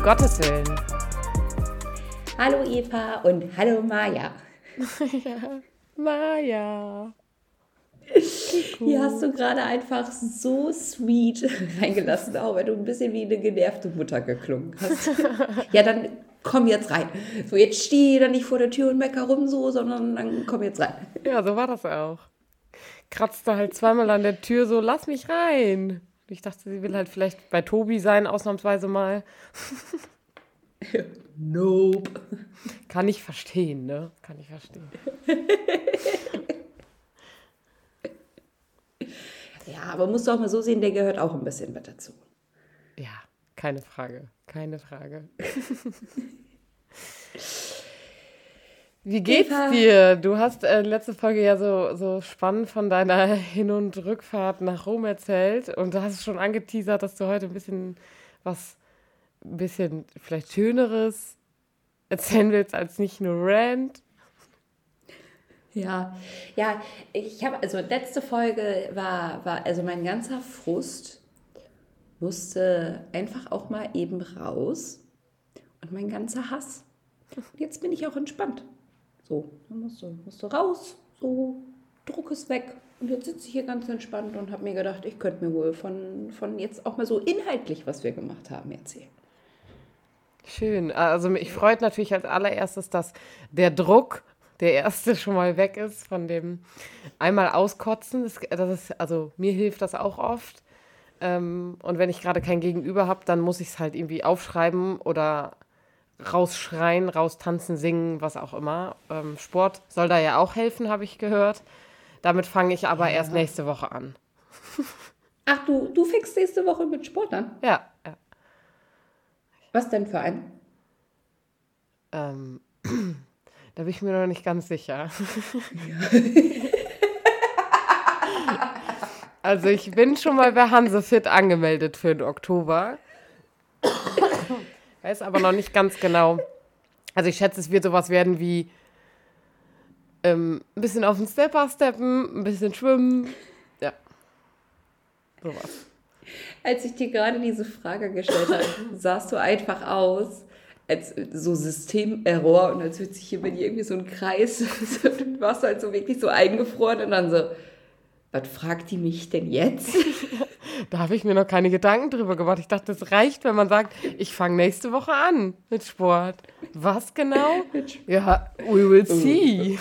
Um Gottes Willen. Hallo Eva und hallo Maja. ja, Maja. Hier hast du gerade einfach so sweet reingelassen, auch wenn du ein bisschen wie eine genervte Mutter geklungen hast. ja, dann komm jetzt rein. So, jetzt steh da nicht vor der Tür und mecker rum so, sondern dann komm jetzt rein. Ja, so war das auch. Kratzte halt zweimal an der Tür so, lass mich rein. Ich dachte, sie will halt vielleicht bei Tobi sein, ausnahmsweise mal. nope. Kann ich verstehen, ne? Kann ich verstehen. ja, aber musst du auch mal so sehen, der gehört auch ein bisschen mit dazu. Ja, keine Frage. Keine Frage. Wie geht's dir? Du hast äh, letzte Folge ja so, so spannend von deiner Hin- und Rückfahrt nach Rom erzählt und du hast schon angeteasert, dass du heute ein bisschen was, ein bisschen vielleicht Schöneres erzählen willst als nicht nur Rand. Ja, ja, ich habe, also letzte Folge war, war, also mein ganzer Frust musste einfach auch mal eben raus und mein ganzer Hass. Jetzt bin ich auch entspannt. So, dann musst du, musst du raus, so, Druck ist weg. Und jetzt sitze ich hier ganz entspannt und habe mir gedacht, ich könnte mir wohl von, von jetzt auch mal so inhaltlich, was wir gemacht haben, erzählen. Schön. Also mich freut natürlich als allererstes, dass der Druck, der erste, schon mal weg ist von dem einmal auskotzen. Das, das ist, also mir hilft das auch oft. Ähm, und wenn ich gerade kein Gegenüber habe, dann muss ich es halt irgendwie aufschreiben oder rausschreien, raustanzen, singen, was auch immer. Ähm, Sport soll da ja auch helfen, habe ich gehört. Damit fange ich aber ja. erst nächste Woche an. Ach, du, du fängst nächste Woche mit Sport an? Ja, ja. Was denn für ein? Ähm, da bin ich mir noch nicht ganz sicher. Ja. also ich bin schon mal bei Hansefit angemeldet für den Oktober. Weiß aber noch nicht ganz genau. Also ich schätze, es wird sowas werden wie ähm, ein bisschen auf den Stepper steppen, ein bisschen schwimmen. Ja. Sowas. Als ich dir gerade diese Frage gestellt habe, sahst du einfach aus, als so Systemerror und als würde sich hier bei dir irgendwie so ein Kreis, du warst halt so wirklich so eingefroren und dann so, was fragt die mich denn jetzt? da habe ich mir noch keine Gedanken drüber gemacht. Ich dachte, es reicht, wenn man sagt, ich fange nächste Woche an mit Sport. Was genau? Ja, we will see.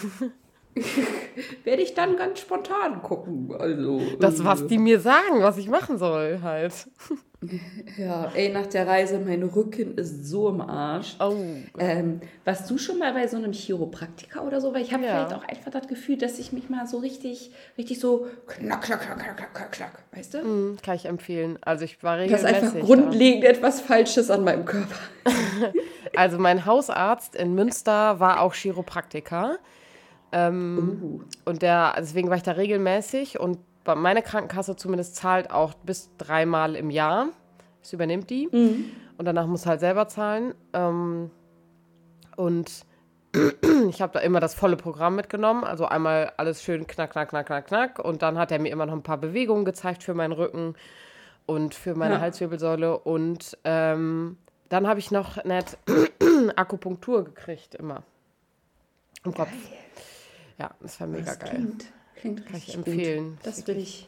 Werde ich dann ganz spontan gucken. Also, das, was die mir sagen, was ich machen soll, halt. Ja, ey, nach der Reise, mein Rücken ist so im Arsch. Oh. Ähm, warst du schon mal bei so einem Chiropraktiker oder so? Weil ich habe ja. vielleicht auch einfach das Gefühl, dass ich mich mal so richtig, richtig so knack, knack, knack, knack, knack, knack, weißt du? Mm, kann ich empfehlen. Also ich war regelmäßig. Das ist einfach grundlegend da. etwas Falsches an meinem Körper. also mein Hausarzt in Münster war auch Chiropraktiker. Ähm, uh. Und der, deswegen war ich da regelmäßig und meine Krankenkasse zumindest zahlt auch bis dreimal im Jahr. Das übernimmt die. Mhm. Und danach muss halt selber zahlen. Ähm, und ich habe da immer das volle Programm mitgenommen. Also einmal alles schön knack, knack, knack, knack, knack. Und dann hat er mir immer noch ein paar Bewegungen gezeigt für meinen Rücken und für meine ja. Halswirbelsäule. Und ähm, dann habe ich noch nett Akupunktur gekriegt, immer. Im Kopf. Geil. Ja, das war mega das geil. Klingt, klingt Kann ich empfehlen. Gut. Das will ich.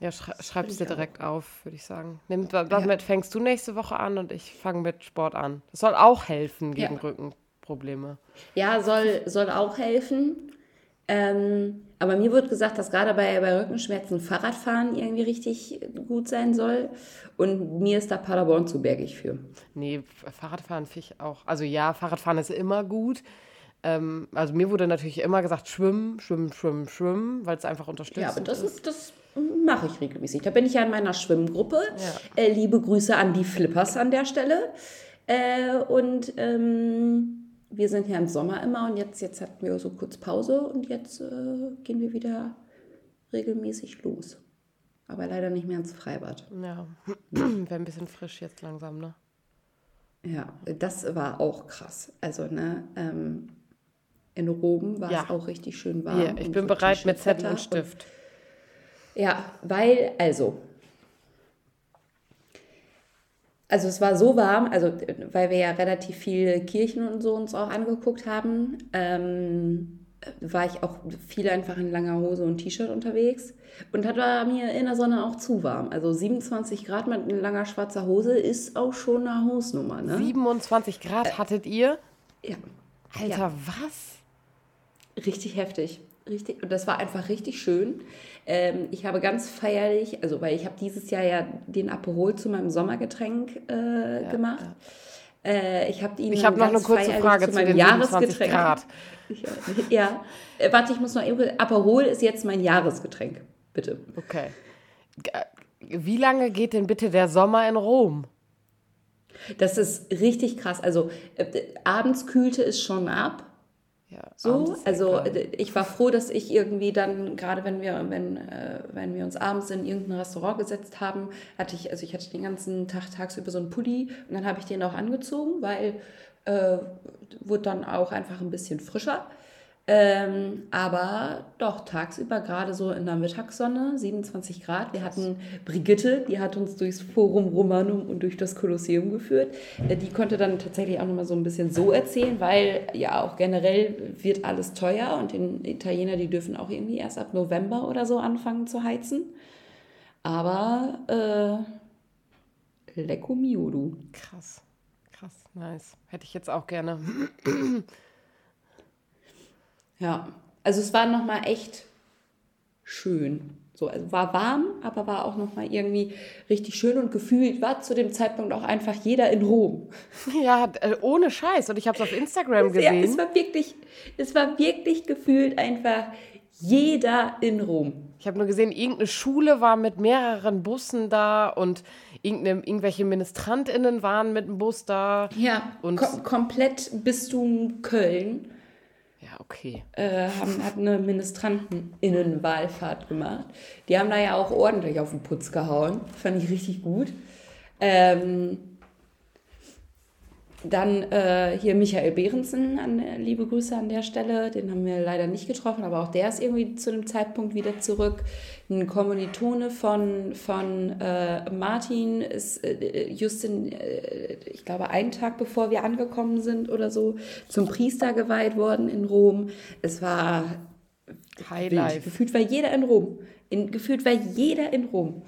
Ja, schrei schreib es dir direkt auch. auf, würde ich sagen. Nimm, damit ja. fängst du nächste Woche an und ich fange mit Sport an. Das soll auch helfen gegen ja. Rückenprobleme. Ja, soll, soll auch helfen. Ähm, aber mir wird gesagt, dass gerade bei, bei Rückenschmerzen Fahrradfahren irgendwie richtig gut sein soll. Und mir ist da Paderborn zu bergig für. Nee, Fahrradfahren finde ich auch. Also ja, Fahrradfahren ist immer gut. Ähm, also mir wurde natürlich immer gesagt, schwimmen, schwimmen, schwimmen, schwimmen, weil es einfach unterstützt. Ja, aber das ist, das mache ich regelmäßig. Da bin ich ja in meiner Schwimmgruppe. Ja. Äh, liebe Grüße an die Flippers an der Stelle. Äh, und ähm, wir sind ja im Sommer immer und jetzt, jetzt hatten wir so kurz Pause und jetzt äh, gehen wir wieder regelmäßig los. Aber leider nicht mehr ins Freibad. Ja, wäre ein bisschen frisch jetzt langsam, ne? Ja, das war auch krass. Also, ne, ähm, in Rom war ja. es auch richtig schön warm. Ja, ich bin bereit mit Zettel und Stift. Und, ja, weil, also, also es war so warm, also weil wir ja relativ viele Kirchen und so uns auch angeguckt haben, ähm, war ich auch viel einfach in langer Hose und T-Shirt unterwegs. Und das war mir in der Sonne auch zu warm. Also 27 Grad mit langer schwarzer Hose ist auch schon eine Hausnummer. Ne? 27 Grad äh, hattet ihr? Ja. Alter, ja. was? Richtig heftig. Richtig, und das war einfach richtig schön. Ähm, ich habe ganz feierlich, also weil ich habe dieses Jahr ja den Aperol zu meinem Sommergetränk äh, ja, gemacht. Ja. Äh, ich habe ihn Ich habe noch eine kurze Frage zu, zu meinem Jahresgetränk. Grad. ja, äh, warte, ich muss noch eben. Aperol ist jetzt mein Jahresgetränk, bitte. Okay. Wie lange geht denn bitte der Sommer in Rom? Das ist richtig krass. Also äh, abends kühlte es schon ab. Ja, so, also ich war froh, dass ich irgendwie dann, gerade wenn wir, wenn, äh, wenn wir uns abends in irgendein Restaurant gesetzt haben, hatte ich, also ich hatte den ganzen Tag tagsüber so einen Pulli und dann habe ich den auch angezogen, weil äh, wurde dann auch einfach ein bisschen frischer. Ähm, aber doch, tagsüber, gerade so in der Mittagssonne, 27 Grad. Wir hatten Brigitte, die hat uns durchs Forum Romanum und durch das Kolosseum geführt. Äh, die konnte dann tatsächlich auch nochmal so ein bisschen so erzählen, weil ja auch generell wird alles teuer und die Italiener, die dürfen auch irgendwie erst ab November oder so anfangen zu heizen. Aber äh, lecco mio, du. Krass, krass, nice. Hätte ich jetzt auch gerne. Ja, also es war nochmal echt schön. So, also war warm, aber war auch nochmal irgendwie richtig schön und gefühlt war zu dem Zeitpunkt auch einfach jeder in Rom. Ja, äh, ohne Scheiß. Und ich habe es auf Instagram gesehen. Ja, es war wirklich, es war wirklich gefühlt einfach jeder in Rom. Ich habe nur gesehen, irgendeine Schule war mit mehreren Bussen da und irgendwelche MinistrantInnen waren mit dem Bus da. Ja, und kom komplett bis du Köln okay. Äh, haben, hat eine Ministrantinnenwahlfahrt gemacht. Die haben da ja auch ordentlich auf den Putz gehauen. Fand ich richtig gut. Ähm, dann äh, hier Michael Behrensen, an, liebe Grüße an der Stelle. Den haben wir leider nicht getroffen, aber auch der ist irgendwie zu dem Zeitpunkt wieder zurück. Ein Kommilitone von, von äh, Martin ist äh, just in, äh, ich glaube, einen Tag bevor wir angekommen sind oder so, zum Priester geweiht worden in Rom. Es war Highlight. Gefühlt war jeder in Rom. In, gefühlt war jeder in Rom.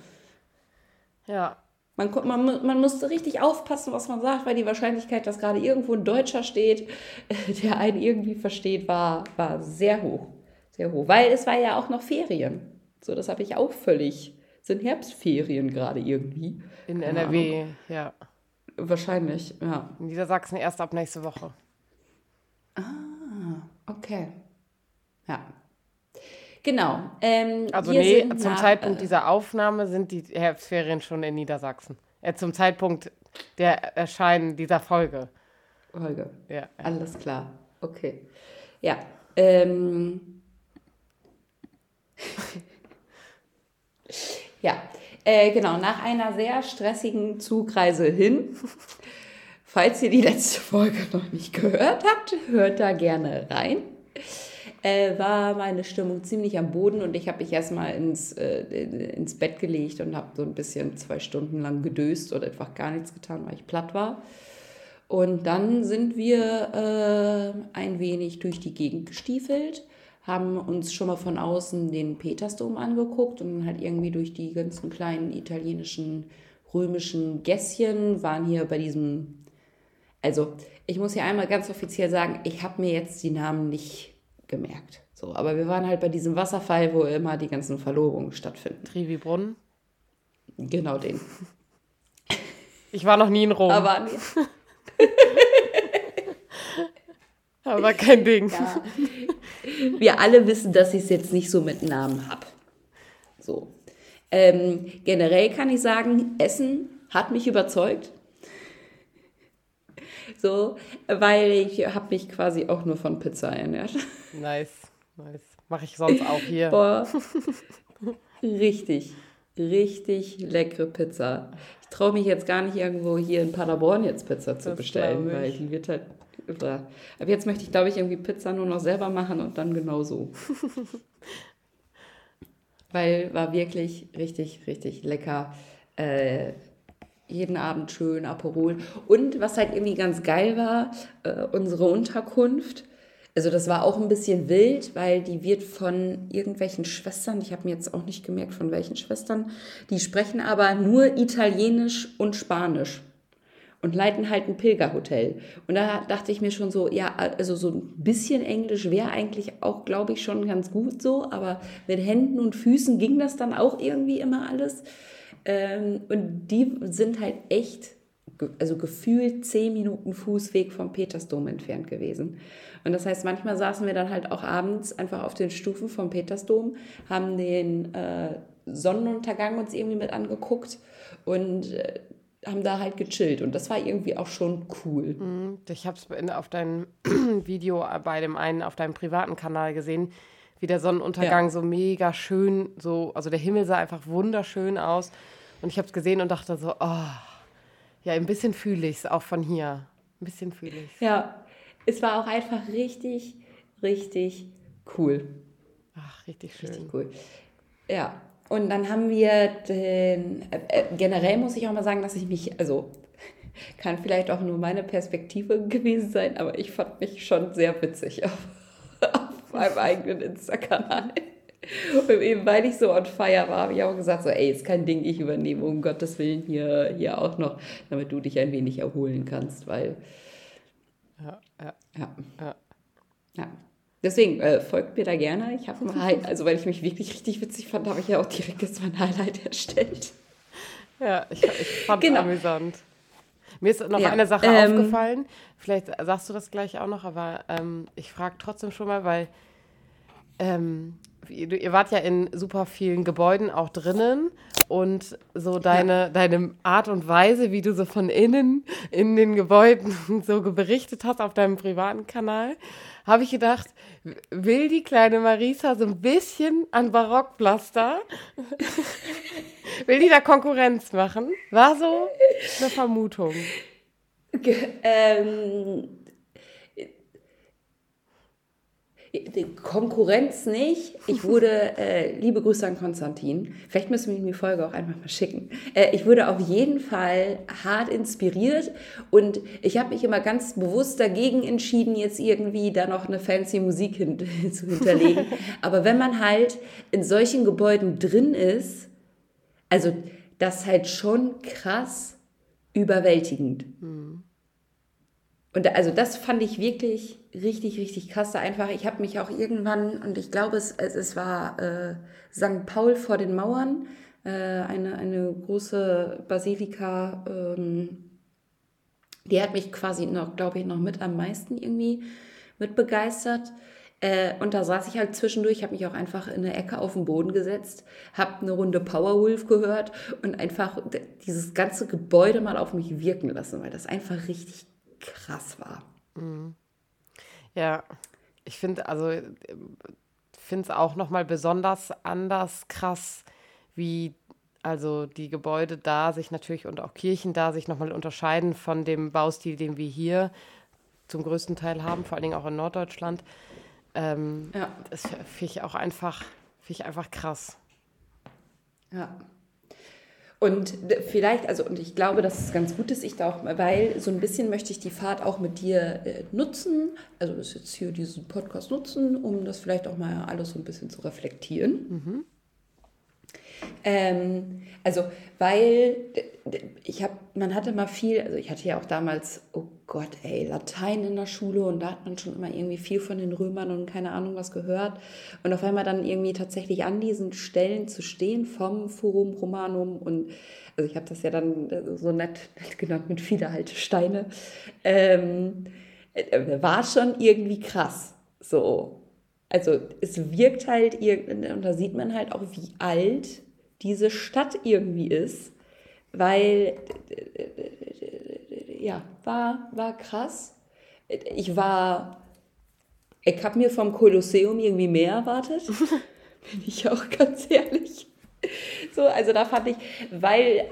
Ja, man, man, man musste richtig aufpassen, was man sagt, weil die Wahrscheinlichkeit, dass gerade irgendwo ein Deutscher steht, der einen irgendwie versteht, war, war sehr hoch. Sehr hoch. Weil es war ja auch noch Ferien. So, das habe ich auch völlig. Sind Herbstferien gerade irgendwie. In Keine NRW, Ahnung. ja. Wahrscheinlich, ja. In Niedersachsen erst ab nächste Woche. Ah, okay. Ja. Genau. Ähm, also nee, zum nach, Zeitpunkt äh, dieser Aufnahme sind die Herbstferien schon in Niedersachsen. Äh, zum Zeitpunkt der Erscheinen dieser Folge. Folge. Ja. Alles klar. Okay. Ja. Ähm. ja. Äh, genau, nach einer sehr stressigen Zugreise hin. Falls ihr die letzte Folge noch nicht gehört habt, hört da gerne rein äh, war meine Stimmung ziemlich am Boden und ich habe mich erstmal ins, äh, ins Bett gelegt und habe so ein bisschen zwei Stunden lang gedöst oder einfach gar nichts getan, weil ich platt war. Und dann sind wir äh, ein wenig durch die Gegend gestiefelt, haben uns schon mal von außen den Petersdom angeguckt und halt irgendwie durch die ganzen kleinen italienischen, römischen Gässchen, waren hier bei diesem, also ich muss hier einmal ganz offiziell sagen, ich habe mir jetzt die Namen nicht gemerkt. So, aber wir waren halt bei diesem Wasserfall, wo immer die ganzen Verlobungen stattfinden. Trivi-Brunnen? Genau den. Ich war noch nie in Rom. Aber nee. Aber kein Ding. Ja. Wir alle wissen, dass ich es jetzt nicht so mit Namen habe. So. Ähm, generell kann ich sagen, Essen hat mich überzeugt. So, weil ich habe mich quasi auch nur von Pizza ernährt. Nice, nice. Mache ich sonst auch hier. Boah. Richtig, richtig leckere Pizza. Ich traue mich jetzt gar nicht irgendwo hier in Paderborn jetzt Pizza zu das bestellen, weil die wird halt. Aber jetzt möchte ich, glaube ich, irgendwie Pizza nur noch selber machen und dann genau so. weil war wirklich richtig, richtig lecker. Äh, jeden Abend schön Aperol. Und was halt irgendwie ganz geil war, äh, unsere Unterkunft. Also das war auch ein bisschen wild, weil die wird von irgendwelchen Schwestern, ich habe mir jetzt auch nicht gemerkt, von welchen Schwestern, die sprechen aber nur Italienisch und Spanisch und leiten halt ein Pilgerhotel. Und da dachte ich mir schon so, ja, also so ein bisschen Englisch wäre eigentlich auch, glaube ich, schon ganz gut so, aber mit Händen und Füßen ging das dann auch irgendwie immer alles. Ähm, und die sind halt echt, also gefühlt zehn Minuten Fußweg vom Petersdom entfernt gewesen. Und das heißt, manchmal saßen wir dann halt auch abends einfach auf den Stufen vom Petersdom, haben den äh, Sonnenuntergang uns irgendwie mit angeguckt und äh, haben da halt gechillt und das war irgendwie auch schon cool. Mhm. Ich habe es auf deinem Video bei dem einen auf deinem privaten Kanal gesehen, wie der Sonnenuntergang ja. so mega schön, so also der Himmel sah einfach wunderschön aus und ich habe es gesehen und dachte so, oh, ja, ein bisschen fühle ich es auch von hier. Ein bisschen fühle ich es. Ja, es war auch einfach richtig, richtig cool. Ach, richtig schön. Richtig cool. Ja, und dann haben wir den, äh, äh, generell muss ich auch mal sagen, dass ich mich, also kann vielleicht auch nur meine Perspektive gewesen sein, aber ich fand mich schon sehr witzig auf, auf meinem eigenen Insta-Kanal. Und eben weil ich so on fire war, habe ich auch gesagt, so, ey, ist kein Ding, ich übernehme um Gottes Willen hier, hier auch noch, damit du dich ein wenig erholen kannst, weil. Ja, ja. Ja. ja. ja. Deswegen äh, folgt mir da gerne. Ich habe mal, also weil ich mich wirklich richtig witzig fand, habe ich ja auch direkt jetzt mein Highlight erstellt. Ja, ich, ich fand es genau. amüsant. Mir ist noch ja, eine Sache ähm, aufgefallen. Vielleicht sagst du das gleich auch noch, aber ähm, ich frage trotzdem schon mal, weil ähm, ihr wart ja in super vielen Gebäuden auch drinnen und so deine, ja. deine Art und Weise, wie du so von innen in den Gebäuden so berichtet hast auf deinem privaten Kanal, habe ich gedacht, will die kleine Marisa so ein bisschen an Barockpflaster? will die da Konkurrenz machen? War so eine Vermutung. Ähm, Konkurrenz nicht. Ich wurde, äh, liebe Grüße an Konstantin, vielleicht müssen wir ihm die Folge auch einfach mal schicken. Äh, ich wurde auf jeden Fall hart inspiriert und ich habe mich immer ganz bewusst dagegen entschieden, jetzt irgendwie da noch eine fancy Musik hin zu hinterlegen. Aber wenn man halt in solchen Gebäuden drin ist, also das ist halt schon krass überwältigend. Mhm. Und also das fand ich wirklich richtig, richtig krass. Da einfach, ich habe mich auch irgendwann, und ich glaube, es, es war äh, St. Paul vor den Mauern, äh, eine, eine große Basilika, ähm, die hat mich quasi noch, glaube ich, noch mit am meisten irgendwie mit begeistert. Äh, und da saß ich halt zwischendurch, habe mich auch einfach in eine Ecke auf den Boden gesetzt, habe eine Runde Powerwolf gehört und einfach dieses ganze Gebäude mal auf mich wirken lassen, weil das einfach richtig krass war. Mhm. Ja, ich finde, also finde es auch nochmal besonders anders krass, wie also die Gebäude da sich natürlich und auch Kirchen da sich nochmal unterscheiden von dem Baustil, den wir hier zum größten Teil haben, vor allen Dingen auch in Norddeutschland. Ähm, ja. Das finde ich auch einfach, finde ich einfach krass. Ja. Und vielleicht, also, und ich glaube, dass es ganz gut ist, ich da auch, weil so ein bisschen möchte ich die Fahrt auch mit dir äh, nutzen, also das jetzt hier diesen Podcast nutzen, um das vielleicht auch mal alles so ein bisschen zu reflektieren. Mhm. Ähm, also, weil ich habe, man hatte mal viel, also ich hatte ja auch damals, oh Gott, ey, Latein in der Schule und da hat man schon immer irgendwie viel von den Römern und keine Ahnung was gehört. Und auf einmal dann irgendwie tatsächlich an diesen Stellen zu stehen vom Forum Romanum und also ich habe das ja dann so nett, nett genannt mit viele alte Steine, ähm, äh, war schon irgendwie krass. So. Also es wirkt halt, und da sieht man halt auch, wie alt diese Stadt irgendwie ist, weil ja, war, war krass. Ich war, ich habe mir vom Kolosseum irgendwie mehr erwartet, bin ich auch ganz ehrlich. So, also da fand ich, weil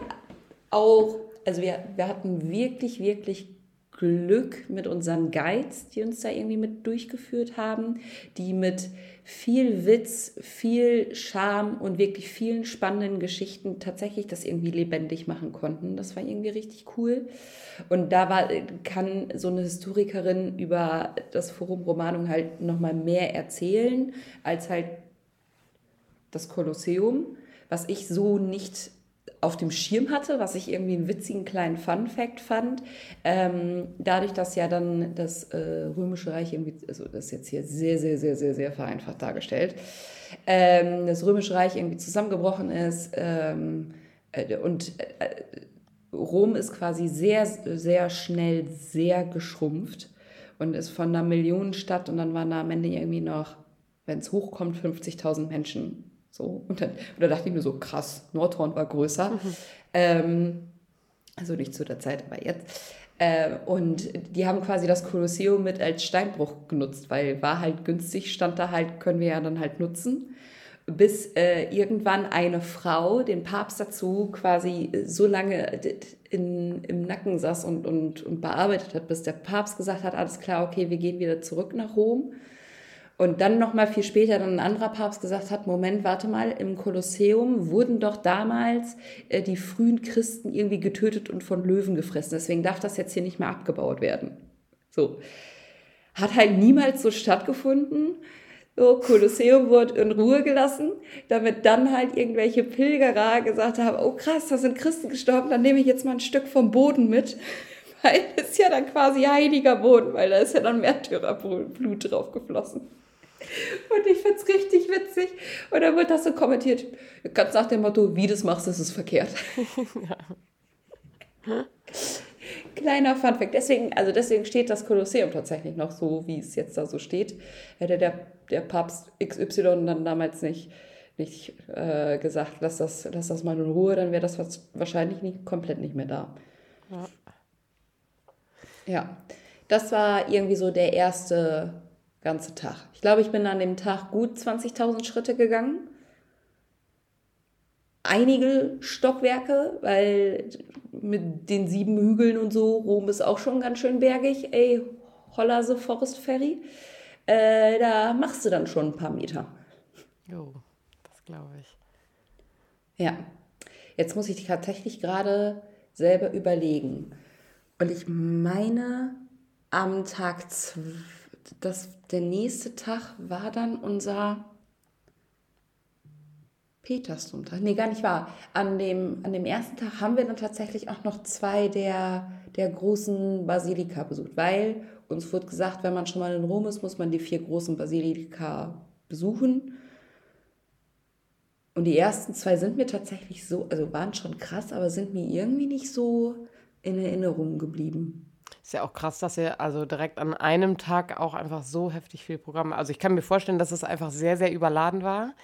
auch, also wir, wir hatten wirklich, wirklich Glück mit unseren Guides, die uns da irgendwie mit durchgeführt haben, die mit viel Witz, viel Charme und wirklich vielen spannenden Geschichten tatsächlich das irgendwie lebendig machen konnten. Das war irgendwie richtig cool. Und da war, kann so eine Historikerin über das Forum Romanum halt nochmal mehr erzählen, als halt das Kolosseum, was ich so nicht auf dem Schirm hatte, was ich irgendwie einen witzigen kleinen Fun-Fact fand. Ähm, dadurch, dass ja dann das äh, Römische Reich irgendwie, also das ist jetzt hier sehr, sehr, sehr, sehr, sehr vereinfacht dargestellt, ähm, das Römische Reich irgendwie zusammengebrochen ist ähm, äh, und äh, Rom ist quasi sehr, sehr schnell sehr geschrumpft und ist von einer Millionenstadt und dann waren da am Ende irgendwie noch, wenn es hochkommt, 50.000 Menschen so, und dann, und da dachte ich mir so, krass, Nordhorn war größer. Mhm. Ähm, also nicht zu der Zeit, aber jetzt. Äh, und die haben quasi das Kolosseum mit als Steinbruch genutzt, weil war halt günstig, stand da halt, können wir ja dann halt nutzen. Bis äh, irgendwann eine Frau den Papst dazu quasi so lange in, im Nacken saß und, und, und bearbeitet hat, bis der Papst gesagt hat, alles klar, okay, wir gehen wieder zurück nach Rom. Und dann noch mal viel später dann ein anderer Papst gesagt hat, Moment, warte mal, im Kolosseum wurden doch damals äh, die frühen Christen irgendwie getötet und von Löwen gefressen. Deswegen darf das jetzt hier nicht mehr abgebaut werden. So. Hat halt niemals so stattgefunden. So, Kolosseum wurde in Ruhe gelassen, damit dann halt irgendwelche Pilgerer gesagt haben, oh krass, da sind Christen gestorben, dann nehme ich jetzt mal ein Stück vom Boden mit weil es ja dann quasi heiliger Boden, weil da ist ja dann Märtyrerblut drauf geflossen. Und ich finde es richtig witzig. Und dann wird das so kommentiert. Ganz nach dem Motto, wie du es machst, ist es verkehrt. Ja. Kleiner Funfact. Deswegen, also deswegen steht das Kolosseum tatsächlich noch so, wie es jetzt da so steht. Hätte der, der Papst XY dann damals nicht, nicht äh, gesagt, lass das, lass das mal in Ruhe, dann wäre das wahrscheinlich nicht, komplett nicht mehr da. Ja. ja. Das war irgendwie so der erste ganze Tag. Ich glaube, ich bin an dem Tag gut 20.000 Schritte gegangen. Einige Stockwerke, weil mit den sieben Hügeln und so, Rom ist auch schon ganz schön bergig. Ey, holla the Forest Ferry. Äh, da machst du dann schon ein paar Meter. Jo, das glaube ich. Ja, jetzt muss ich tatsächlich gerade selber überlegen. Und ich meine, am Tag 2 das, der nächste Tag war dann unser Petersdomtag. Nee, gar nicht wahr. An dem, an dem ersten Tag haben wir dann tatsächlich auch noch zwei der, der großen Basilika besucht, weil uns wurde gesagt, wenn man schon mal in Rom ist, muss man die vier großen Basilika besuchen. Und die ersten zwei sind mir tatsächlich so, also waren schon krass, aber sind mir irgendwie nicht so in Erinnerung geblieben. Ist ja auch krass, dass ihr also direkt an einem Tag auch einfach so heftig viel Programm. Also ich kann mir vorstellen, dass es einfach sehr, sehr überladen war.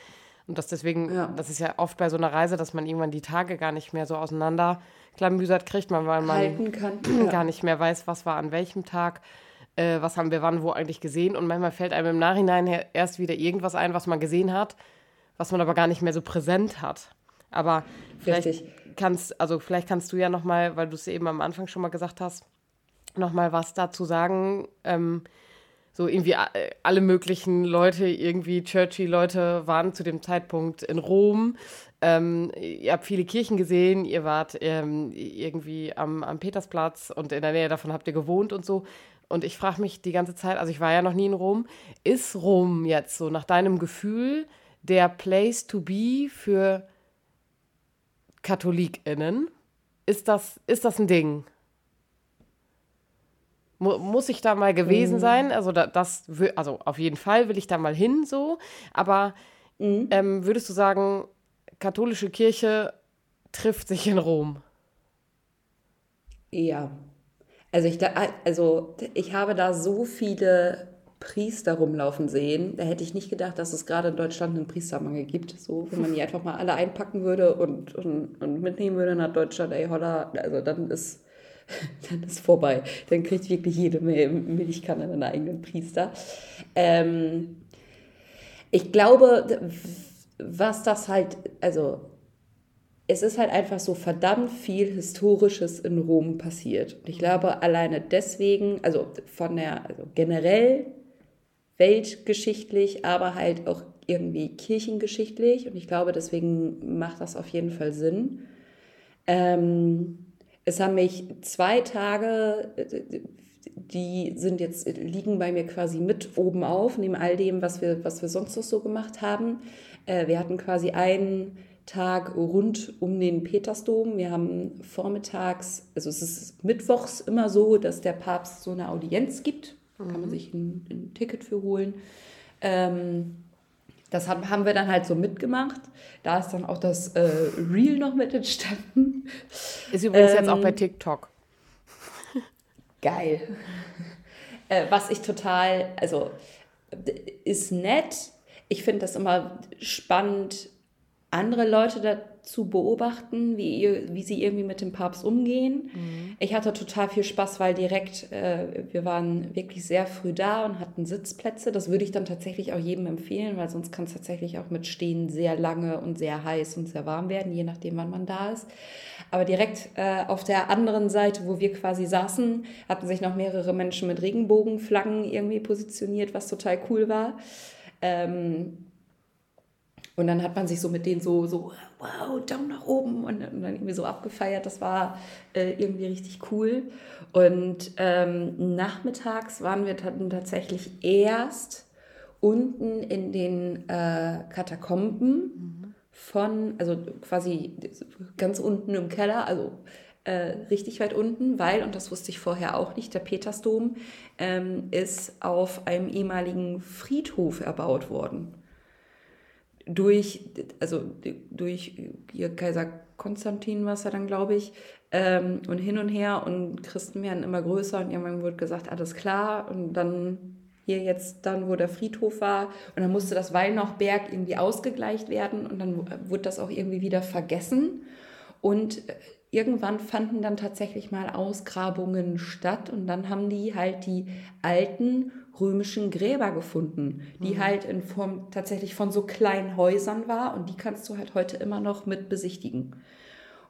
Und dass deswegen, ja. das ist ja oft bei so einer Reise, dass man irgendwann die Tage gar nicht mehr so auseinander klammbüsert kriegt, man, weil man gar nicht mehr weiß, was war an welchem Tag, äh, was haben wir wann wo eigentlich gesehen. Und manchmal fällt einem im Nachhinein erst wieder irgendwas ein, was man gesehen hat, was man aber gar nicht mehr so präsent hat. Aber vielleicht Richtig. kannst, also vielleicht kannst du ja noch mal, weil du es eben am Anfang schon mal gesagt hast, nochmal was dazu sagen. Ähm, so irgendwie äh, alle möglichen Leute, irgendwie Churchy-Leute waren zu dem Zeitpunkt in Rom. Ähm, ihr habt viele Kirchen gesehen, ihr wart ähm, irgendwie am, am Petersplatz und in der Nähe davon habt ihr gewohnt und so. Und ich frage mich die ganze Zeit, also ich war ja noch nie in Rom, ist Rom jetzt so nach deinem Gefühl der Place to be für KatholikInnen? Ist das, ist das ein Ding? Muss ich da mal gewesen mhm. sein? Also das, also auf jeden Fall will ich da mal hin so. Aber mhm. ähm, würdest du sagen, katholische Kirche trifft sich in Rom? Ja. Also ich, da, also ich habe da so viele Priester rumlaufen sehen. Da hätte ich nicht gedacht, dass es gerade in Deutschland einen Priestermangel gibt. So, wenn man die einfach mal alle einpacken würde und, und, und mitnehmen würde nach Deutschland, ey holla, also dann ist dann ist vorbei. Dann kriegt wirklich jede Milchkanne einen eigenen Priester. Ähm, ich glaube, was das halt, also es ist halt einfach so verdammt viel Historisches in Rom passiert. Und ich glaube, alleine deswegen, also von der, also generell weltgeschichtlich, aber halt auch irgendwie kirchengeschichtlich. Und ich glaube, deswegen macht das auf jeden Fall Sinn. Ähm, es haben mich zwei Tage, die sind jetzt, liegen bei mir quasi mit oben auf, neben all dem, was wir, was wir sonst noch so gemacht haben. Äh, wir hatten quasi einen Tag rund um den Petersdom. Wir haben vormittags, also es ist mittwochs immer so, dass der Papst so eine Audienz gibt. Da kann man mhm. sich ein, ein Ticket für holen. Ähm, das haben wir dann halt so mitgemacht. Da ist dann auch das äh, Reel noch mit entstanden. Ist übrigens ähm, jetzt auch bei ähm, TikTok. Geil. Äh, was ich total, also ist nett. Ich finde das immer spannend, andere Leute dazu beobachten, wie, ihr, wie sie irgendwie mit dem Papst umgehen. Mhm. Ich hatte total viel Spaß, weil direkt, äh, wir waren wirklich sehr früh da und hatten Sitzplätze. Das würde ich dann tatsächlich auch jedem empfehlen, weil sonst kann es tatsächlich auch mit Stehen sehr lange und sehr heiß und sehr warm werden, je nachdem, wann man da ist. Aber direkt äh, auf der anderen Seite, wo wir quasi saßen, hatten sich noch mehrere Menschen mit Regenbogenflaggen irgendwie positioniert, was total cool war. Ähm, und dann hat man sich so mit denen so, so wow, Daumen nach oben und, und dann irgendwie so abgefeiert. Das war äh, irgendwie richtig cool. Und ähm, nachmittags waren wir tatsächlich erst unten in den äh, Katakomben von, also quasi ganz unten im Keller, also äh, richtig weit unten, weil, und das wusste ich vorher auch nicht, der Petersdom ähm, ist auf einem ehemaligen Friedhof erbaut worden durch, also durch ihr Kaiser Konstantin war es dann, glaube ich, ähm, und hin und her. Und Christen werden immer größer und irgendwann wurde gesagt, alles klar. Und dann hier jetzt dann, wo der Friedhof war. Und dann musste das Wallnochberg irgendwie ausgegleicht werden. Und dann wurde das auch irgendwie wieder vergessen. Und irgendwann fanden dann tatsächlich mal Ausgrabungen statt. Und dann haben die halt die alten römischen Gräber gefunden, die mhm. halt in Form tatsächlich von so kleinen Häusern war und die kannst du halt heute immer noch mit besichtigen.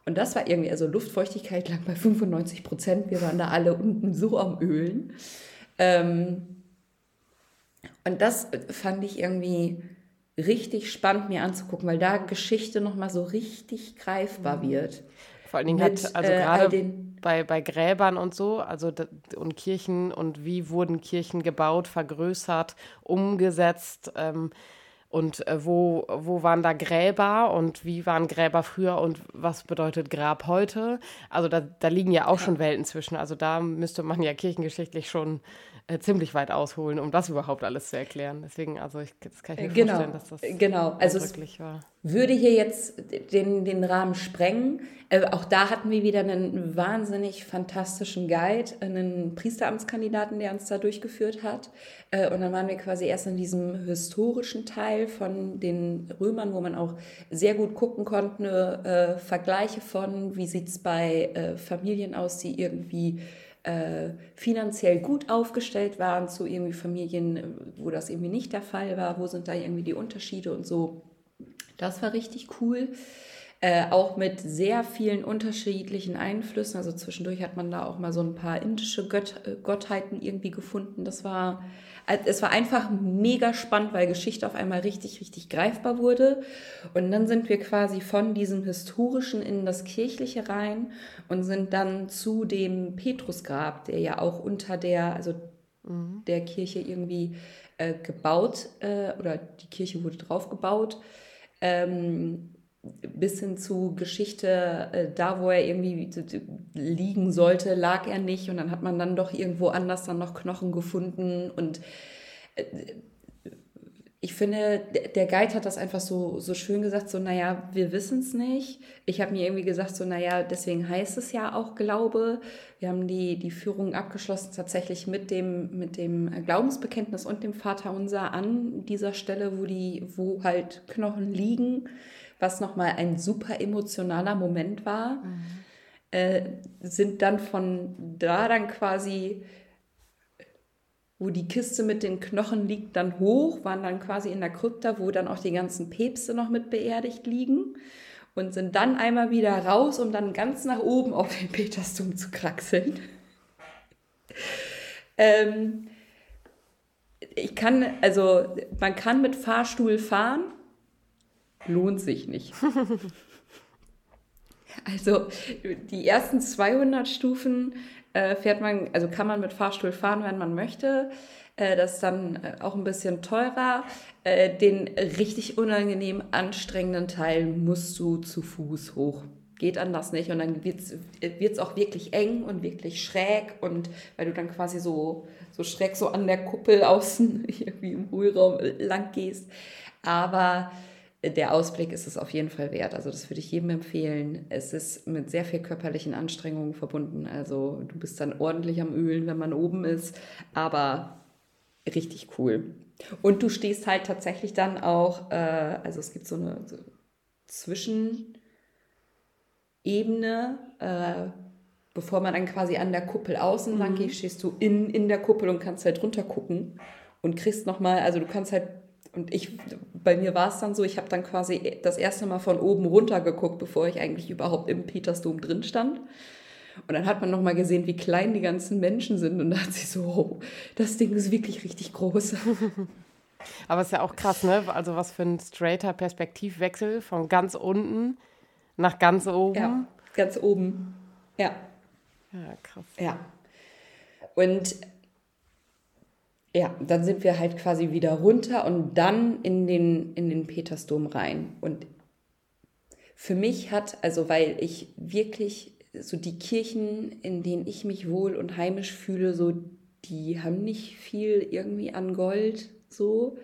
Und das war irgendwie, also Luftfeuchtigkeit lag bei 95 Prozent, wir waren da alle unten so am Ölen. Ähm, und das fand ich irgendwie richtig spannend mir anzugucken, weil da Geschichte nochmal so richtig greifbar mhm. wird. Vor allen Dingen mit, hat, also äh, gerade bei, bei Gräbern und so, also und Kirchen und wie wurden Kirchen gebaut, vergrößert, umgesetzt ähm, und äh, wo, wo waren da Gräber und wie waren Gräber früher und was bedeutet Grab heute? Also da, da liegen ja auch schon Welten zwischen. Also da müsste man ja kirchengeschichtlich schon äh, ziemlich weit ausholen, um das überhaupt alles zu erklären. Deswegen, also ich, das kann ich mir genau, vorstellen, dass das genau. also wirklich war. Würde hier jetzt den, den Rahmen sprengen. Äh, auch da hatten wir wieder einen wahnsinnig fantastischen Guide, einen Priesteramtskandidaten, der uns da durchgeführt hat. Äh, und dann waren wir quasi erst in diesem historischen Teil von den Römern, wo man auch sehr gut gucken konnte, äh, Vergleiche von, wie sieht es bei äh, Familien aus, die irgendwie äh, finanziell gut aufgestellt waren zu irgendwie Familien, wo das irgendwie nicht der Fall war, wo sind da irgendwie die Unterschiede und so. Das war richtig cool. Äh, auch mit sehr vielen unterschiedlichen Einflüssen. Also zwischendurch hat man da auch mal so ein paar indische Gött äh, Gottheiten irgendwie gefunden. Das war es war einfach mega spannend, weil Geschichte auf einmal richtig, richtig greifbar wurde. Und dann sind wir quasi von diesem Historischen in das Kirchliche rein und sind dann zu dem Petrusgrab, der ja auch unter der, also mhm. der Kirche irgendwie äh, gebaut äh, oder die Kirche wurde drauf gebaut. Ähm, bis hin zu Geschichte, äh, da wo er irgendwie liegen sollte, lag er nicht und dann hat man dann doch irgendwo anders dann noch Knochen gefunden und äh, ich finde, der Guide hat das einfach so, so schön gesagt, so, naja, wir wissen es nicht. Ich habe mir irgendwie gesagt, so, naja, deswegen heißt es ja auch Glaube. Wir haben die, die Führung abgeschlossen tatsächlich mit dem, mit dem Glaubensbekenntnis und dem Vaterunser an dieser Stelle, wo, die, wo halt Knochen liegen was nochmal ein super emotionaler Moment war, mhm. äh, sind dann von da dann quasi, wo die Kiste mit den Knochen liegt, dann hoch, waren dann quasi in der Krypta, wo dann auch die ganzen Päpste noch mit beerdigt liegen. und sind dann einmal wieder raus, um dann ganz nach oben auf den Petersdom zu kraxeln. ähm, ich kann, also man kann mit Fahrstuhl fahren, lohnt sich nicht. also die ersten 200 Stufen äh, fährt man, also kann man mit Fahrstuhl fahren, wenn man möchte. Äh, das ist dann äh, auch ein bisschen teurer. Äh, den richtig unangenehm anstrengenden Teil musst du zu Fuß hoch. Geht anders nicht. Und dann wird es auch wirklich eng und wirklich schräg. Und weil du dann quasi so, so schräg so an der Kuppel außen irgendwie im Hohlraum lang gehst. Aber der Ausblick ist es auf jeden Fall wert. Also das würde ich jedem empfehlen. Es ist mit sehr viel körperlichen Anstrengungen verbunden. Also du bist dann ordentlich am Ölen, wenn man oben ist. Aber richtig cool. Und du stehst halt tatsächlich dann auch, äh, also es gibt so eine so Zwischenebene, äh, bevor man dann quasi an der Kuppel außen mhm. lang geht, stehst du in, in der Kuppel und kannst halt runter gucken und kriegst nochmal, also du kannst halt, und ich, bei mir war es dann so, ich habe dann quasi das erste Mal von oben runter geguckt, bevor ich eigentlich überhaupt im Petersdom drin stand. Und dann hat man nochmal gesehen, wie klein die ganzen Menschen sind. Und da hat sie so, oh, das Ding ist wirklich richtig groß. Aber es ist ja auch krass, ne? Also was für ein straighter Perspektivwechsel von ganz unten nach ganz oben. Ja, ganz oben. Ja. Ja, krass. Ja. Und ja, dann sind wir halt quasi wieder runter und dann in den, in den Petersdom rein. Und für mich hat, also weil ich wirklich so die Kirchen, in denen ich mich wohl und heimisch fühle, so die haben nicht viel irgendwie an Gold so.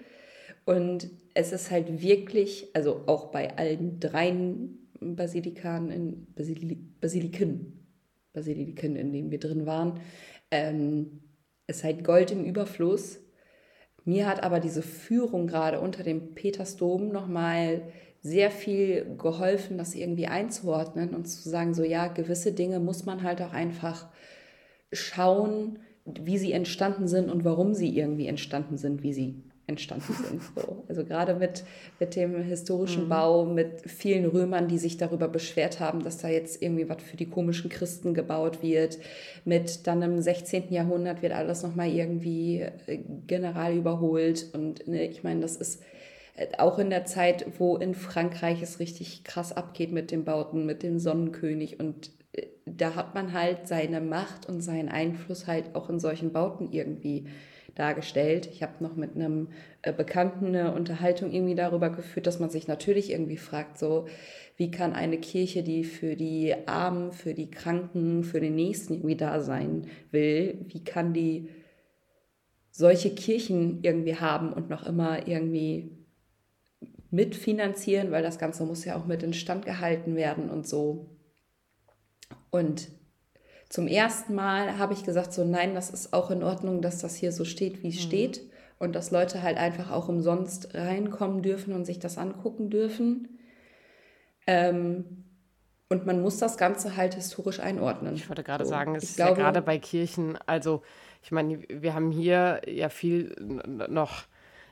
Und es ist halt wirklich, also auch bei allen dreien Basilikan in Basili Basiliken, Basiliken, in denen wir drin waren, ähm, ist halt Gold im Überfluss. Mir hat aber diese Führung gerade unter dem Petersdom nochmal sehr viel geholfen, das irgendwie einzuordnen und zu sagen, so ja, gewisse Dinge muss man halt auch einfach schauen, wie sie entstanden sind und warum sie irgendwie entstanden sind, wie sie entstanden sind. So. Also gerade mit, mit dem historischen mhm. Bau, mit vielen Römern, die sich darüber beschwert haben, dass da jetzt irgendwie was für die komischen Christen gebaut wird. Mit dann im 16. Jahrhundert wird alles nochmal irgendwie äh, general überholt. Und ne, ich meine, das ist auch in der Zeit, wo in Frankreich es richtig krass abgeht mit den Bauten, mit dem Sonnenkönig. Und äh, da hat man halt seine Macht und seinen Einfluss halt auch in solchen Bauten irgendwie dargestellt. Ich habe noch mit einem äh, Bekannten eine Unterhaltung irgendwie darüber geführt, dass man sich natürlich irgendwie fragt, so, wie kann eine Kirche, die für die Armen, für die Kranken, für den Nächsten irgendwie da sein will, wie kann die solche Kirchen irgendwie haben und noch immer irgendwie mitfinanzieren, weil das Ganze muss ja auch mit instand gehalten werden und so. Und zum ersten Mal habe ich gesagt, so nein, das ist auch in Ordnung, dass das hier so steht, wie es mhm. steht und dass Leute halt einfach auch umsonst reinkommen dürfen und sich das angucken dürfen. Ähm, und man muss das Ganze halt historisch einordnen. Ich wollte gerade so. sagen, es ich ist glaube, ja gerade bei Kirchen, also ich meine, wir haben hier ja viel noch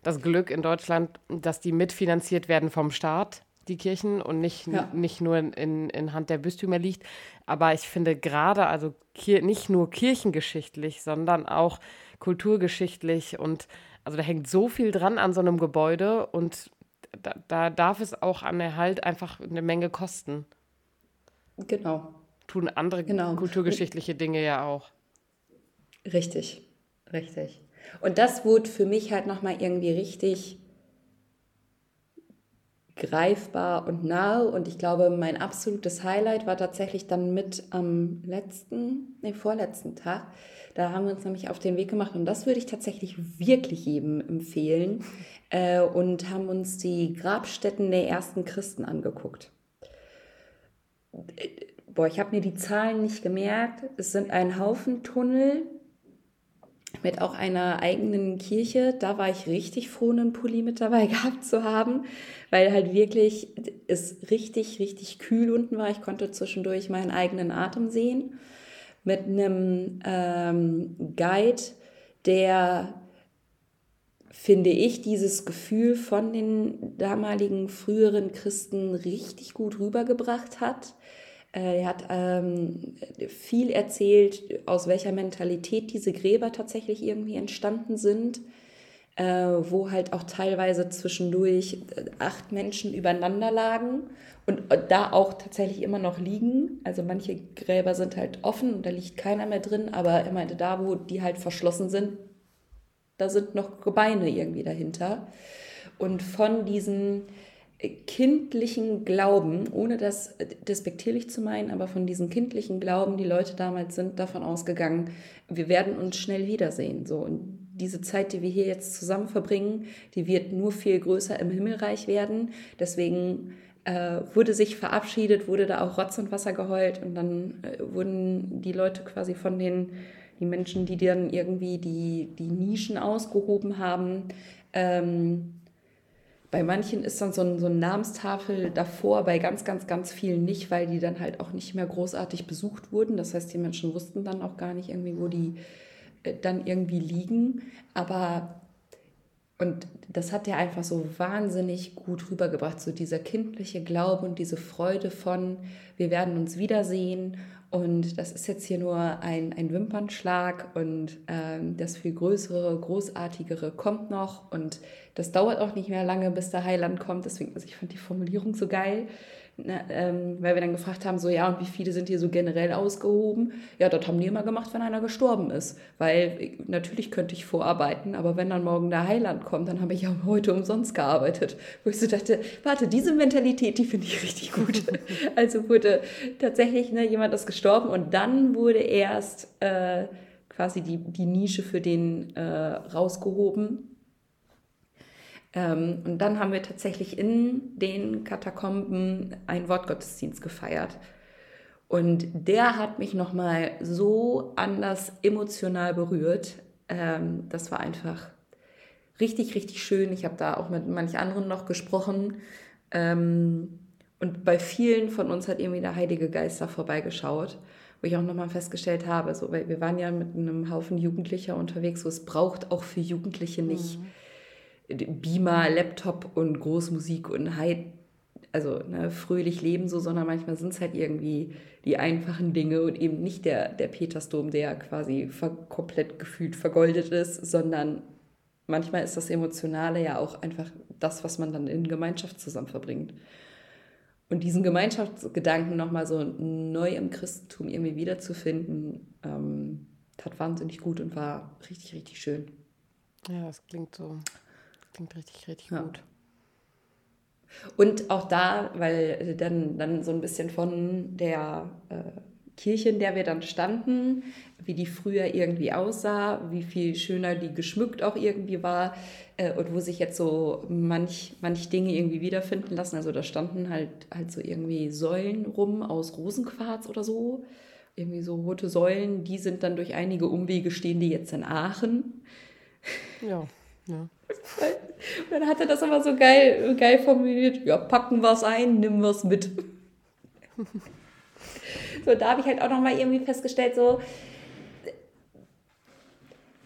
das Glück in Deutschland, dass die mitfinanziert werden vom Staat, die Kirchen, und nicht, ja. nicht nur in, in Hand der Bistümer liegt. Aber ich finde gerade, also nicht nur kirchengeschichtlich, sondern auch kulturgeschichtlich und also da hängt so viel dran an so einem Gebäude und da, da darf es auch an Erhalt einfach eine Menge kosten. Genau. Tun andere genau. kulturgeschichtliche Dinge ja auch. Richtig, richtig. Und das wurde für mich halt nochmal irgendwie richtig greifbar und nahe. Und ich glaube, mein absolutes Highlight war tatsächlich dann mit am letzten, nee, vorletzten Tag. Da haben wir uns nämlich auf den Weg gemacht und das würde ich tatsächlich wirklich jedem empfehlen äh, und haben uns die Grabstätten der ersten Christen angeguckt. Boah, ich habe mir die Zahlen nicht gemerkt. Es sind ein Haufen Tunnel, mit auch einer eigenen Kirche. Da war ich richtig froh, einen Pulli mit dabei gehabt zu haben, weil halt wirklich es richtig, richtig kühl unten war. Ich konnte zwischendurch meinen eigenen Atem sehen. Mit einem ähm, Guide, der finde ich, dieses Gefühl von den damaligen früheren Christen richtig gut rübergebracht hat. Äh, er hat ähm, viel erzählt, aus welcher Mentalität diese Gräber tatsächlich irgendwie entstanden sind, äh, wo halt auch teilweise zwischendurch äh, acht Menschen übereinander lagen und da auch tatsächlich immer noch liegen. Also manche Gräber sind halt offen und da liegt keiner mehr drin, aber er meinte, da, wo die halt verschlossen sind, da sind noch Gebeine irgendwie dahinter. Und von diesem kindlichen Glauben, ohne das despektierlich zu meinen, aber von diesem kindlichen Glauben, die Leute damals sind davon ausgegangen, wir werden uns schnell wiedersehen. So. Und diese Zeit, die wir hier jetzt zusammen verbringen, die wird nur viel größer im Himmelreich werden. Deswegen äh, wurde sich verabschiedet, wurde da auch Rotz und Wasser geheult und dann äh, wurden die Leute quasi von den die Menschen, die dann irgendwie die, die Nischen ausgehoben haben. Ähm, bei manchen ist dann so, ein, so eine Namenstafel davor, bei ganz, ganz, ganz vielen nicht, weil die dann halt auch nicht mehr großartig besucht wurden. Das heißt, die Menschen wussten dann auch gar nicht irgendwie, wo die äh, dann irgendwie liegen. Aber und das hat er einfach so wahnsinnig gut rübergebracht, so dieser kindliche Glaube und diese Freude von, wir werden uns wiedersehen und das ist jetzt hier nur ein, ein Wimpernschlag und ähm, das viel größere, großartigere kommt noch. Und das dauert auch nicht mehr lange, bis der Heiland kommt. Deswegen, also ich fand die Formulierung so geil. Na, ähm, weil wir dann gefragt haben, so ja, und wie viele sind hier so generell ausgehoben? Ja, das haben die immer gemacht, wenn einer gestorben ist. Weil natürlich könnte ich vorarbeiten, aber wenn dann morgen der Heiland kommt, dann habe ich ja heute umsonst gearbeitet. Wo ich so dachte, warte, diese Mentalität, die finde ich richtig gut. also wurde tatsächlich ne, jemand ist gestorben und dann wurde erst äh, quasi die, die Nische für den äh, rausgehoben ähm, und dann haben wir tatsächlich in den Katakomben einen Wortgottesdienst gefeiert. Und der hat mich nochmal so anders emotional berührt. Ähm, das war einfach richtig, richtig schön. Ich habe da auch mit manch anderen noch gesprochen. Ähm, und bei vielen von uns hat irgendwie der Heilige Geist da vorbeigeschaut, wo ich auch nochmal festgestellt habe, so, weil wir waren ja mit einem Haufen Jugendlicher unterwegs, so es braucht auch für Jugendliche nicht. Mhm Beamer, Laptop und Großmusik und High, also ne, fröhlich leben so, sondern manchmal sind es halt irgendwie die einfachen Dinge und eben nicht der, der Petersdom, der quasi komplett gefühlt vergoldet ist, sondern manchmal ist das Emotionale ja auch einfach das, was man dann in Gemeinschaft zusammen verbringt. Und diesen Gemeinschaftsgedanken nochmal so neu im Christentum irgendwie wiederzufinden, ähm, tat wahnsinnig gut und war richtig, richtig schön. Ja, das klingt so Klingt richtig, richtig ja. gut. Und auch da, weil dann, dann so ein bisschen von der äh, Kirche, in der wir dann standen, wie die früher irgendwie aussah, wie viel schöner die geschmückt auch irgendwie war äh, und wo sich jetzt so manch, manch Dinge irgendwie wiederfinden lassen. Also da standen halt, halt so irgendwie Säulen rum aus Rosenquarz oder so. Irgendwie so rote Säulen, die sind dann durch einige Umwege stehen, die jetzt in Aachen. Ja. Ja. Und dann hat er das aber so geil, geil formuliert. Ja, packen wir es ein, nimm wir es mit. so, da habe ich halt auch nochmal irgendwie festgestellt, so,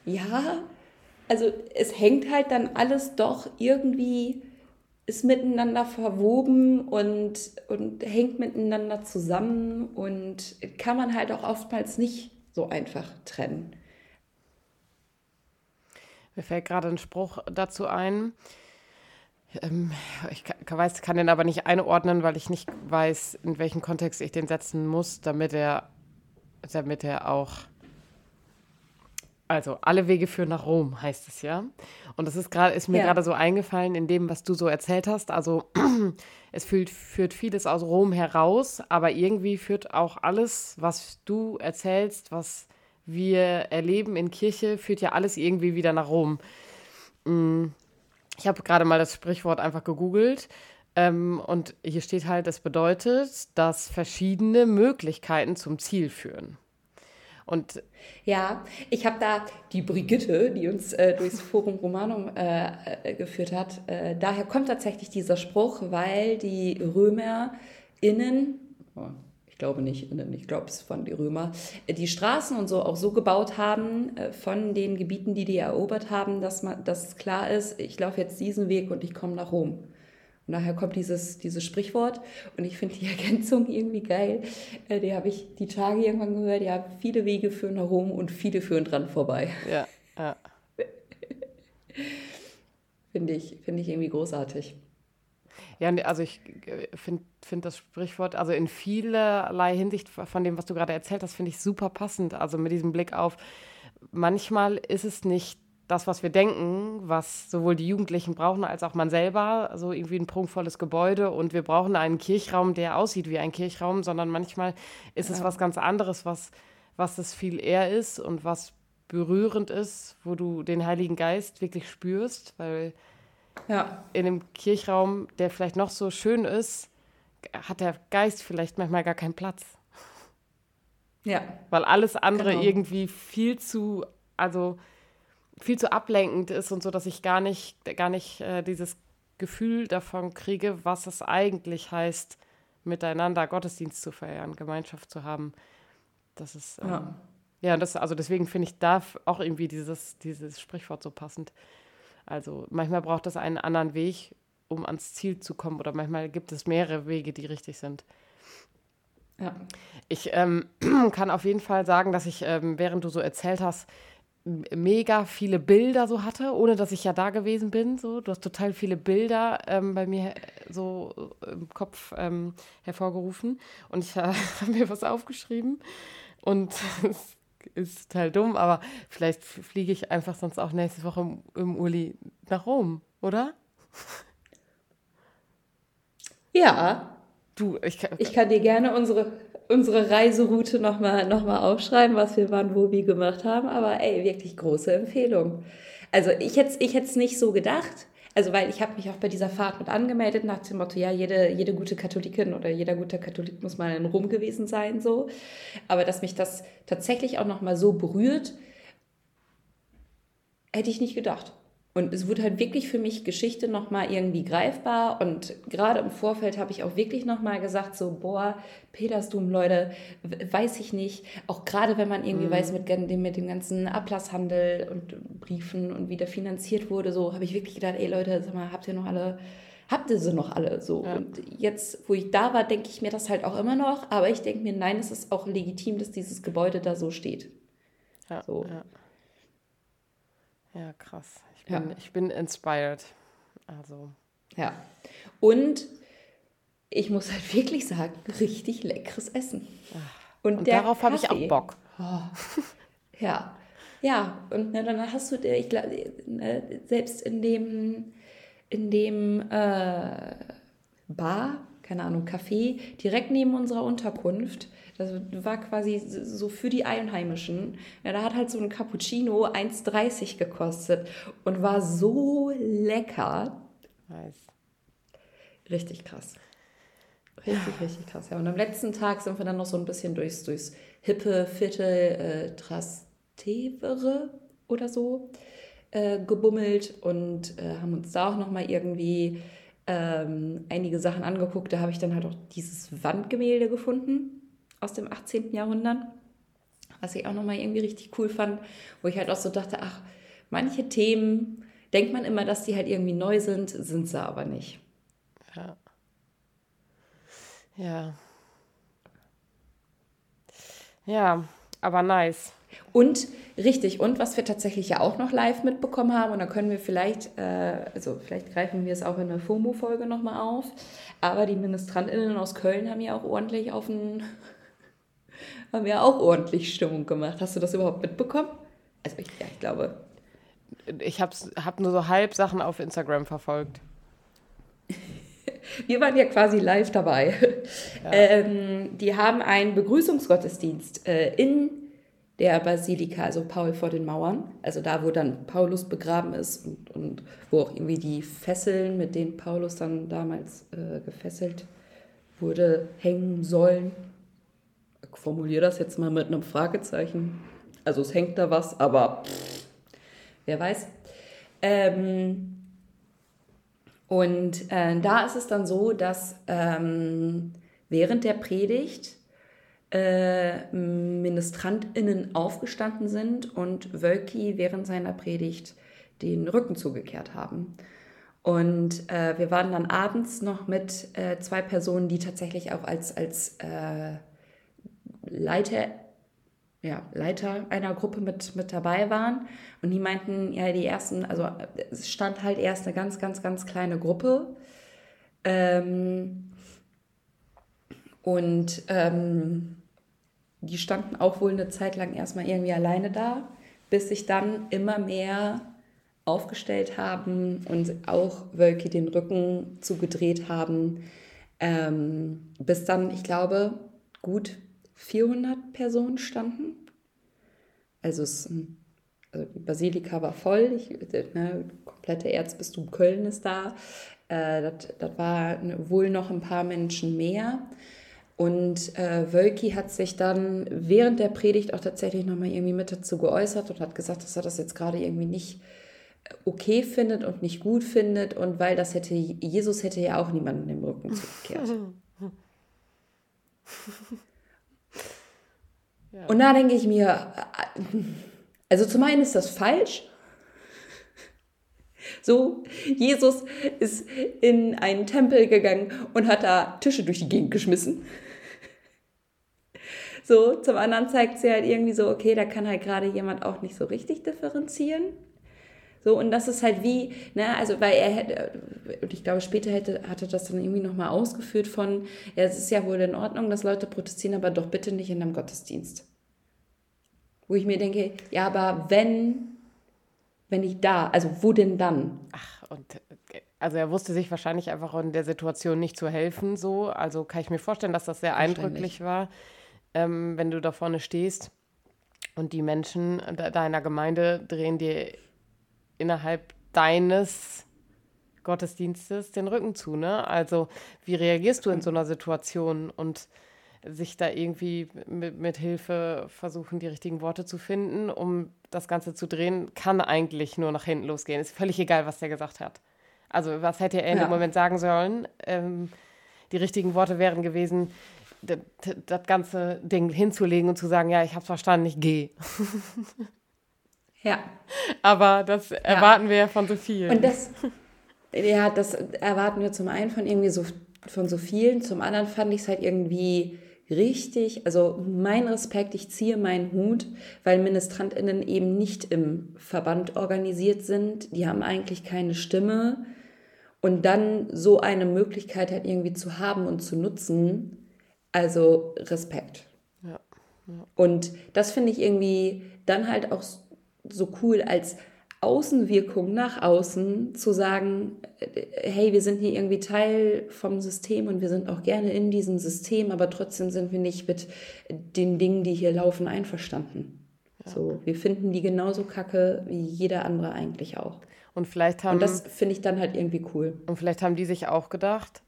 ja, also es hängt halt dann alles doch irgendwie, ist miteinander verwoben und, und hängt miteinander zusammen und kann man halt auch oftmals nicht so einfach trennen. Mir fällt gerade ein Spruch dazu ein. Ähm, ich kann, weiß, kann den aber nicht einordnen, weil ich nicht weiß, in welchem Kontext ich den setzen muss, damit er, damit er auch. Also, alle Wege führen nach Rom, heißt es ja. Und das ist, grad, ist mir ja. gerade so eingefallen in dem, was du so erzählt hast. Also, es führt, führt vieles aus Rom heraus, aber irgendwie führt auch alles, was du erzählst, was wir erleben in Kirche, führt ja alles irgendwie wieder nach Rom. Mm, ich habe gerade mal das Sprichwort einfach gegoogelt. Ähm, und hier steht halt, das bedeutet, dass verschiedene Möglichkeiten zum Ziel führen. Und ja, ich habe da die Brigitte, die uns äh, durchs Forum Romanum äh, äh, geführt hat. Äh, daher kommt tatsächlich dieser Spruch, weil die RömerInnen, ich glaube nicht, ich glaube, es waren die Römer, die Straßen und so auch so gebaut haben äh, von den Gebieten, die die erobert haben, dass, man, dass klar ist, ich laufe jetzt diesen Weg und ich komme nach Rom. Und daher kommt dieses, dieses Sprichwort und ich finde die Ergänzung irgendwie geil. Äh, die habe ich die Tage irgendwann gehört, ja, viele Wege führen nach Rom und viele führen dran vorbei. Ja, ja. finde ich, find ich irgendwie großartig. Ja, also ich äh, finde find das Sprichwort, also in vielerlei Hinsicht von dem, was du gerade erzählt hast, finde ich super passend. Also mit diesem Blick auf, manchmal ist es nicht das, was wir denken, was sowohl die Jugendlichen brauchen als auch man selber, so irgendwie ein prunkvolles Gebäude und wir brauchen einen Kirchraum, der aussieht wie ein Kirchraum, sondern manchmal ist ja. es was ganz anderes, was, was es viel eher ist und was berührend ist, wo du den Heiligen Geist wirklich spürst, weil ja. In einem Kirchraum, der vielleicht noch so schön ist, hat der Geist vielleicht manchmal gar keinen Platz. Ja. Weil alles andere genau. irgendwie viel zu, also viel zu ablenkend ist und so, dass ich gar nicht, gar nicht äh, dieses Gefühl davon kriege, was es eigentlich heißt, miteinander Gottesdienst zu feiern, Gemeinschaft zu haben. Das ist, ähm, ja. ja, das, also deswegen finde ich da auch irgendwie dieses, dieses Sprichwort so passend. Also manchmal braucht es einen anderen Weg, um ans Ziel zu kommen. Oder manchmal gibt es mehrere Wege, die richtig sind. Ja. Ich ähm, kann auf jeden Fall sagen, dass ich, ähm, während du so erzählt hast, mega viele Bilder so hatte, ohne dass ich ja da gewesen bin. So, du hast total viele Bilder ähm, bei mir so im Kopf ähm, hervorgerufen und ich äh, habe mir was aufgeschrieben und es ist total dumm, aber vielleicht fliege ich einfach sonst auch nächste Woche im, im Uli nach Rom, oder? Ja. Du, ich kann, ich kann dir gerne unsere, unsere Reiseroute nochmal noch mal aufschreiben, was wir wann, wo, wie gemacht haben, aber ey, wirklich große Empfehlung. Also ich hätte ich es nicht so gedacht, also weil ich habe mich auch bei dieser Fahrt mit angemeldet nach dem Motto, ja, jede, jede gute Katholikin oder jeder gute Katholik muss mal in Rom gewesen sein, so. Aber dass mich das tatsächlich auch nochmal so berührt, hätte ich nicht gedacht. Und es wurde halt wirklich für mich Geschichte nochmal irgendwie greifbar. Und gerade im Vorfeld habe ich auch wirklich nochmal gesagt, so, boah, Petersdom, Leute, weiß ich nicht. Auch gerade wenn man irgendwie mhm. weiß, mit dem, mit dem ganzen Ablasshandel und Briefen und wie der finanziert wurde, so habe ich wirklich gedacht, ey Leute, sag mal, habt ihr noch alle habt ihr sie noch alle so. Ja. Und jetzt, wo ich da war, denke ich mir das halt auch immer noch. Aber ich denke mir, nein, es ist auch legitim, dass dieses Gebäude da so steht. Ja, so. ja. ja krass bin, ja. ich bin inspired. Also. Ja. Und ich muss halt wirklich sagen, richtig leckeres Essen. Und, und darauf habe ich auch Bock. Oh. Ja. Ja, und ne, dann hast du, ich glaube, ne, selbst in dem, in dem äh, Bar, keine Ahnung, Café, direkt neben unserer Unterkunft, das war quasi so für die Einheimischen. Ja, da hat halt so ein Cappuccino 1,30 gekostet und war so lecker. Nice. Richtig krass. Richtig, ja. richtig krass. Ja, und am letzten Tag sind wir dann noch so ein bisschen durchs, durchs hippe Viertel äh, Trastevere oder so äh, gebummelt und äh, haben uns da auch nochmal irgendwie ähm, einige Sachen angeguckt. Da habe ich dann halt auch dieses Wandgemälde gefunden aus dem 18. Jahrhundert, was ich auch nochmal irgendwie richtig cool fand, wo ich halt auch so dachte, ach, manche Themen denkt man immer, dass die halt irgendwie neu sind, sind sie aber nicht. Ja. Ja. Ja, aber nice. Und richtig, und was wir tatsächlich ja auch noch live mitbekommen haben, und da können wir vielleicht, äh, also vielleicht greifen wir es auch in der FOMO-Folge nochmal auf, aber die MinistrantInnen aus Köln haben ja auch ordentlich auf den haben ja auch ordentlich Stimmung gemacht. Hast du das überhaupt mitbekommen? Also ich, ja, ich glaube. Ich habe hab nur so halb Sachen auf Instagram verfolgt. Wir waren ja quasi live dabei. Ja. Ähm, die haben einen Begrüßungsgottesdienst äh, in der Basilika, also Paul vor den Mauern, also da, wo dann Paulus begraben ist und, und wo auch irgendwie die Fesseln, mit denen Paulus dann damals äh, gefesselt wurde, hängen sollen formuliere das jetzt mal mit einem Fragezeichen. Also es hängt da was, aber pff, wer weiß. Ähm, und äh, da ist es dann so, dass ähm, während der Predigt äh, MinistrantInnen aufgestanden sind und Wölki während seiner Predigt den Rücken zugekehrt haben. Und äh, wir waren dann abends noch mit äh, zwei Personen, die tatsächlich auch als, als äh, Leiter, ja, Leiter einer Gruppe mit, mit dabei waren. Und die meinten, ja, die ersten, also es stand halt erst eine ganz, ganz, ganz kleine Gruppe. Ähm, und ähm, die standen auch wohl eine Zeit lang erstmal irgendwie alleine da, bis sich dann immer mehr aufgestellt haben und auch Wölki den Rücken zugedreht haben, ähm, bis dann, ich glaube, gut 400 Personen standen. Also, es, also die Basilika war voll, ich, ne, komplette Erzbistum Köln ist da. Äh, das, das war wohl noch ein paar Menschen mehr. Und äh, Wölki hat sich dann während der Predigt auch tatsächlich nochmal irgendwie mit dazu geäußert und hat gesagt, dass er das jetzt gerade irgendwie nicht okay findet und nicht gut findet und weil das hätte, Jesus hätte ja auch niemanden im Rücken zugekehrt. ja. Und da denke ich mir, also zum einen ist das falsch. So, Jesus ist in einen Tempel gegangen und hat da Tische durch die Gegend geschmissen. So, zum anderen zeigt sie halt irgendwie so, okay, da kann halt gerade jemand auch nicht so richtig differenzieren. So, und das ist halt wie, ne, also weil er hätte, und ich glaube, später hätte, hatte das dann irgendwie nochmal ausgeführt von, ja, es ist ja wohl in Ordnung, dass Leute protestieren, aber doch bitte nicht in einem Gottesdienst. Wo ich mir denke, ja, aber wenn, wenn ich da, also wo denn dann? Ach, und also er wusste sich wahrscheinlich einfach in der Situation nicht zu helfen, so. Also kann ich mir vorstellen, dass das sehr eindrücklich war, ähm, wenn du da vorne stehst und die Menschen deiner Gemeinde drehen dir innerhalb deines Gottesdienstes den Rücken zu, ne? Also wie reagierst du in so einer Situation und sich da irgendwie mit, mit Hilfe versuchen, die richtigen Worte zu finden, um das Ganze zu drehen, kann eigentlich nur nach hinten losgehen. Ist völlig egal, was der gesagt hat. Also was hätte er in ja. dem Moment sagen sollen? Ähm, die richtigen Worte wären gewesen, das ganze Ding hinzulegen und zu sagen, ja, ich habe verstanden, ich gehe. Ja. Aber das erwarten ja. wir ja von so vielen. Und das, ja, das erwarten wir zum einen von irgendwie so von so vielen, zum anderen fand ich es halt irgendwie richtig, also mein Respekt, ich ziehe meinen Hut, weil MinistrantInnen eben nicht im Verband organisiert sind. Die haben eigentlich keine Stimme. Und dann so eine Möglichkeit halt irgendwie zu haben und zu nutzen, also Respekt. Ja, ja. Und das finde ich irgendwie dann halt auch so cool als Außenwirkung nach außen zu sagen, äh, hey, wir sind hier irgendwie Teil vom System und wir sind auch gerne in diesem System, aber trotzdem sind wir nicht mit den Dingen, die hier laufen, einverstanden. Ja. So, wir finden die genauso kacke wie jeder andere eigentlich auch. Und vielleicht haben. Und das finde ich dann halt irgendwie cool. Und vielleicht haben die sich auch gedacht,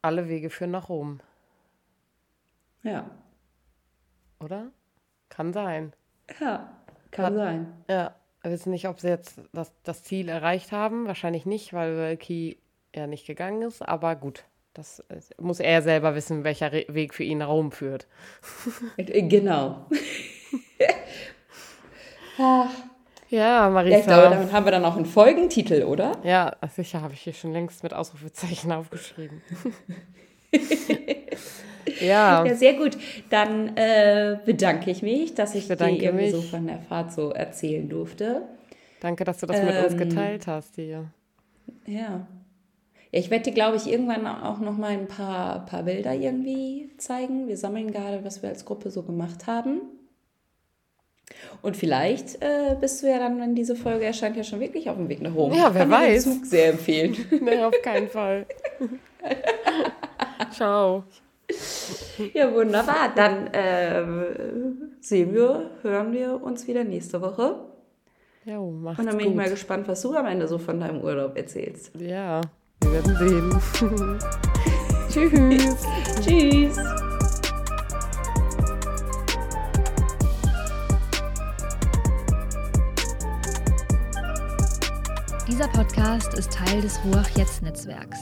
alle Wege führen nach Rom. Ja. Oder? Kann sein. Ja. Kann sein. Ja. Wir wissen nicht, ob sie jetzt das, das Ziel erreicht haben. Wahrscheinlich nicht, weil Wölki ja nicht gegangen ist. Aber gut, das muss er selber wissen, welcher Re Weg für ihn Raum führt. Äh, genau. ja, Marisa. Ich glaube, damit haben wir dann auch einen Folgentitel, oder? Ja, sicher habe ich hier schon längst mit Ausrufezeichen aufgeschrieben. Ja. ja, sehr gut. Dann äh, bedanke ich mich, dass ich, ich dir irgendwie mich. so von der Fahrt so erzählen durfte. Danke, dass du das ähm, mit uns ähm, geteilt hast hier. Ja. Ich werde dir, glaube ich, irgendwann auch noch mal ein paar, paar Bilder irgendwie zeigen. Wir sammeln gerade, was wir als Gruppe so gemacht haben. Und vielleicht äh, bist du ja dann, wenn diese Folge erscheint, ja schon wirklich auf dem Weg nach Rom. Ja, wer Kann weiß. Den Zug sehr empfehlen. nee, auf keinen Fall. Ciao. Ja, wunderbar. Dann äh, sehen wir, hören wir uns wieder nächste Woche. Ja, macht's Und dann bin gut. ich mal gespannt, was du am Ende so von deinem Urlaub erzählst. Ja, wir werden sehen. Tschüss. Tschüss. Dieser Podcast ist Teil des Ruach Jetzt Netzwerks.